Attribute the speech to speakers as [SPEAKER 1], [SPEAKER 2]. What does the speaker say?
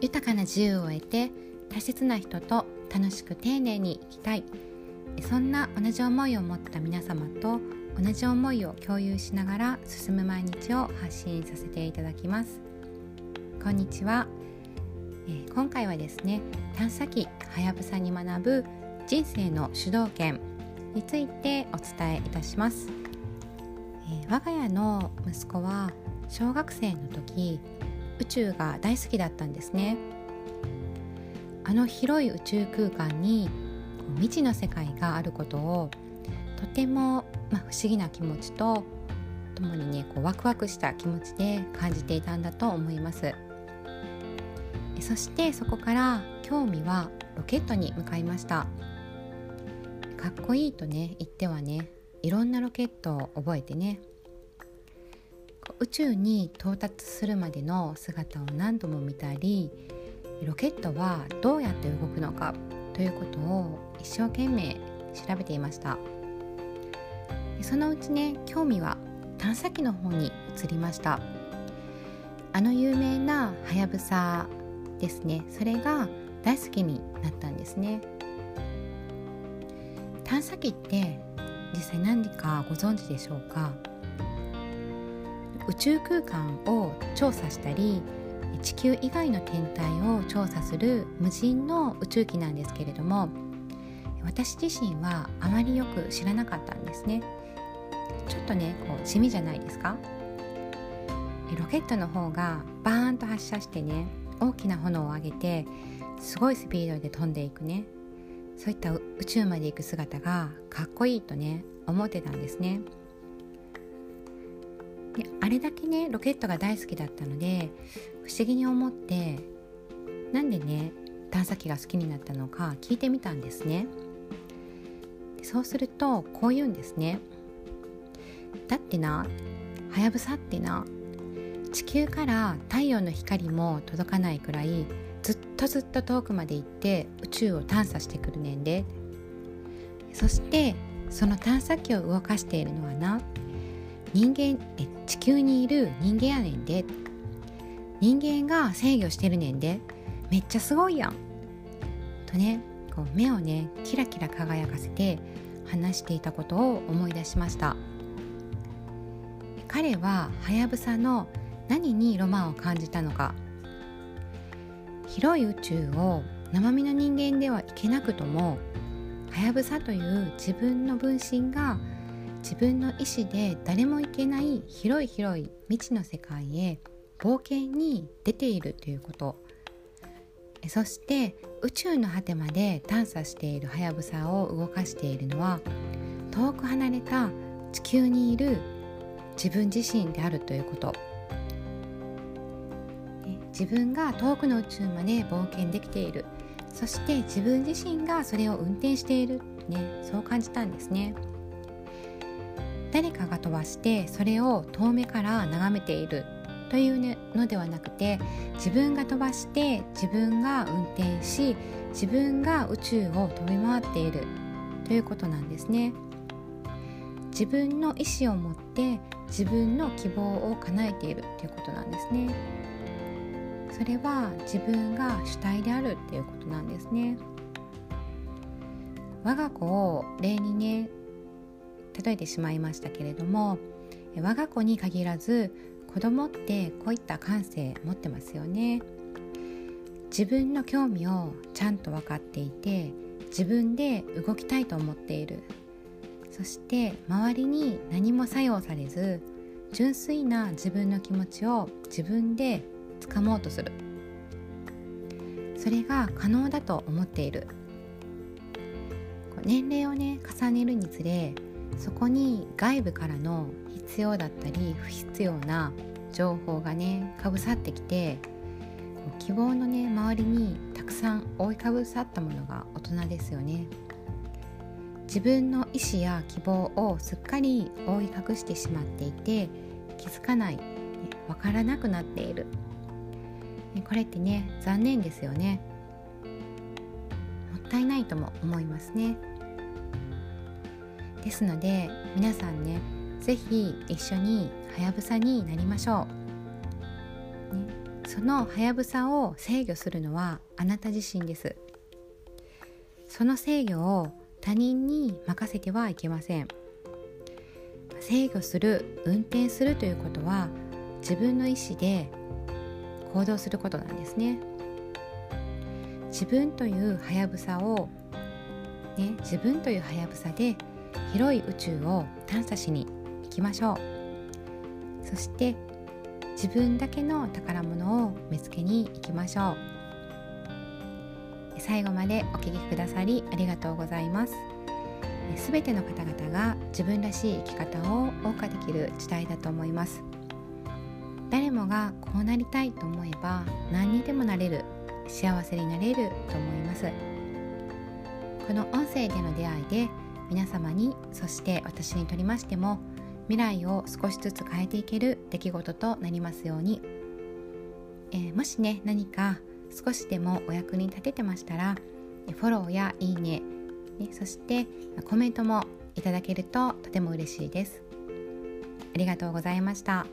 [SPEAKER 1] 豊かな自由を得て大切な人と楽しく丁寧に生きたい。そんな同じ思いを持った皆様と同じ思いを共有しながら進む毎日を発信させていただきます。こんにちは、えー、今回はですね探査機はやぶさに学ぶ人生の主導権についてお伝えいたします、えー、我が家の息子は小学生の時宇宙が大好きだったんですね。あの広い宇宙空間に未知の世界があることをとても、まあ、不思議な気持ちとともにねこうワクワクした気持ちで感じていたんだと思います。そしてそこから興味はロケットに向かいました。かっこいいとね言ってはねいろんなロケットを覚えてね宇宙に到達するまでの姿を何度も見たりロケットはどうやって動くのかということを一生懸命調べていました。そのうちね興味は探査機の方に移りました。あの有名なはやぶさですね。それが大好きになったんですね。探査機って実際何かご存知でしょうか？宇宙空間を調査したり地球以外の天体を調査する無人の宇宙機なんですけれども私自身はあまりよく知らなかったんですね。ちょっとねこう地味じゃないですか？ロケットの方がバーンと発射してね大きな炎を上げてすごいスピードで飛んでいくね。そういった宇宙まで行く姿がかっこいいとね思ってたんですね。であれだけねロケットが大好きだったので不思議に思ってなんでね探査機が好きになったのか聞いてみたんですね。そうするとこう言うんですね。だってなはやぶさってな地球から太陽の光も届かないくらいずっとずっと遠くまで行って宇宙を探査してくるねんで。そしてその探査機を動かしているのはな人間え地球にいる人間やねんで。人間が制御してるねんで。めっちゃすごいやん。とねこう目をねキラキラ輝かせて話していたことを思い出しました。彼ははやぶさの何にロマンを感じたのか。広い宇宙を生身の人間では行けなくともはやぶさという自分の分身が自分の意思で誰も行けない広い広い未知の世界へ冒険に出ているということ。そして宇宙の果てまで探査しているはやぶさを動かしているのは遠く離れた地球にいる自分自身であるということ。自分が遠くの宇宙まで冒険できている。そして自分自身がそれを運転している。ねそう感じたんですね。誰かが飛ばしてそれを遠目から眺めているというのではなくて自分が飛ばして自分が運転し自分が宇宙を飛び回っているということなんですね。自分の意思を持って自分の希望を叶えているということなんですね。それは自分が主体であるっていうことなんですね。我が子を例にね例えてしまいましたけれども我が子に限らず子供ってこういった感性持ってますよね。自分の興味をちゃんと分かっていて自分で動きたいと思っている。そして周りに何も作用されず純粋な自分の気持ちを自分で掴もうとする。それが可能だと思っている。年齢をね重ねるにつれそこに外部からの必要だったり不必要な情報がねかぶさってきて希望のね周りにたくさん覆いかぶさったものが大人ですよね。自分の意思や希望をすっかり覆い隠してしまっていて気づかないわからなくなっている。これってね残念ですよね。もったいないとも思いますね。ですので皆さんね是非一緒にはやぶさになりましょう、ね、そのはやぶさを制御するのはあなた自身です。その制御を他人に任せてはいけません。制御する運転するということは自分の意思で行動することなんですね。自分というはやぶさを、ね、自分というはやぶさで広い宇宙を探査しに行きましょう。そして自分だけの宝物を見つけに行きましょう。最後までお聞きくださりありがとうございます。すべての方々が自分らしい生き方を謳歌できる時代だと思います。誰もがこうなりたいと思えば何にでもなれる幸せになれると思います。この音声での出会いで皆様にそして私にとりましても未来を少しずつ変えていける出来事となりますように、えー、もしね何か少しでもお役に立ててましたらフォローやいいねねそしてコメントもいただけるととても嬉しいですありがとうございました。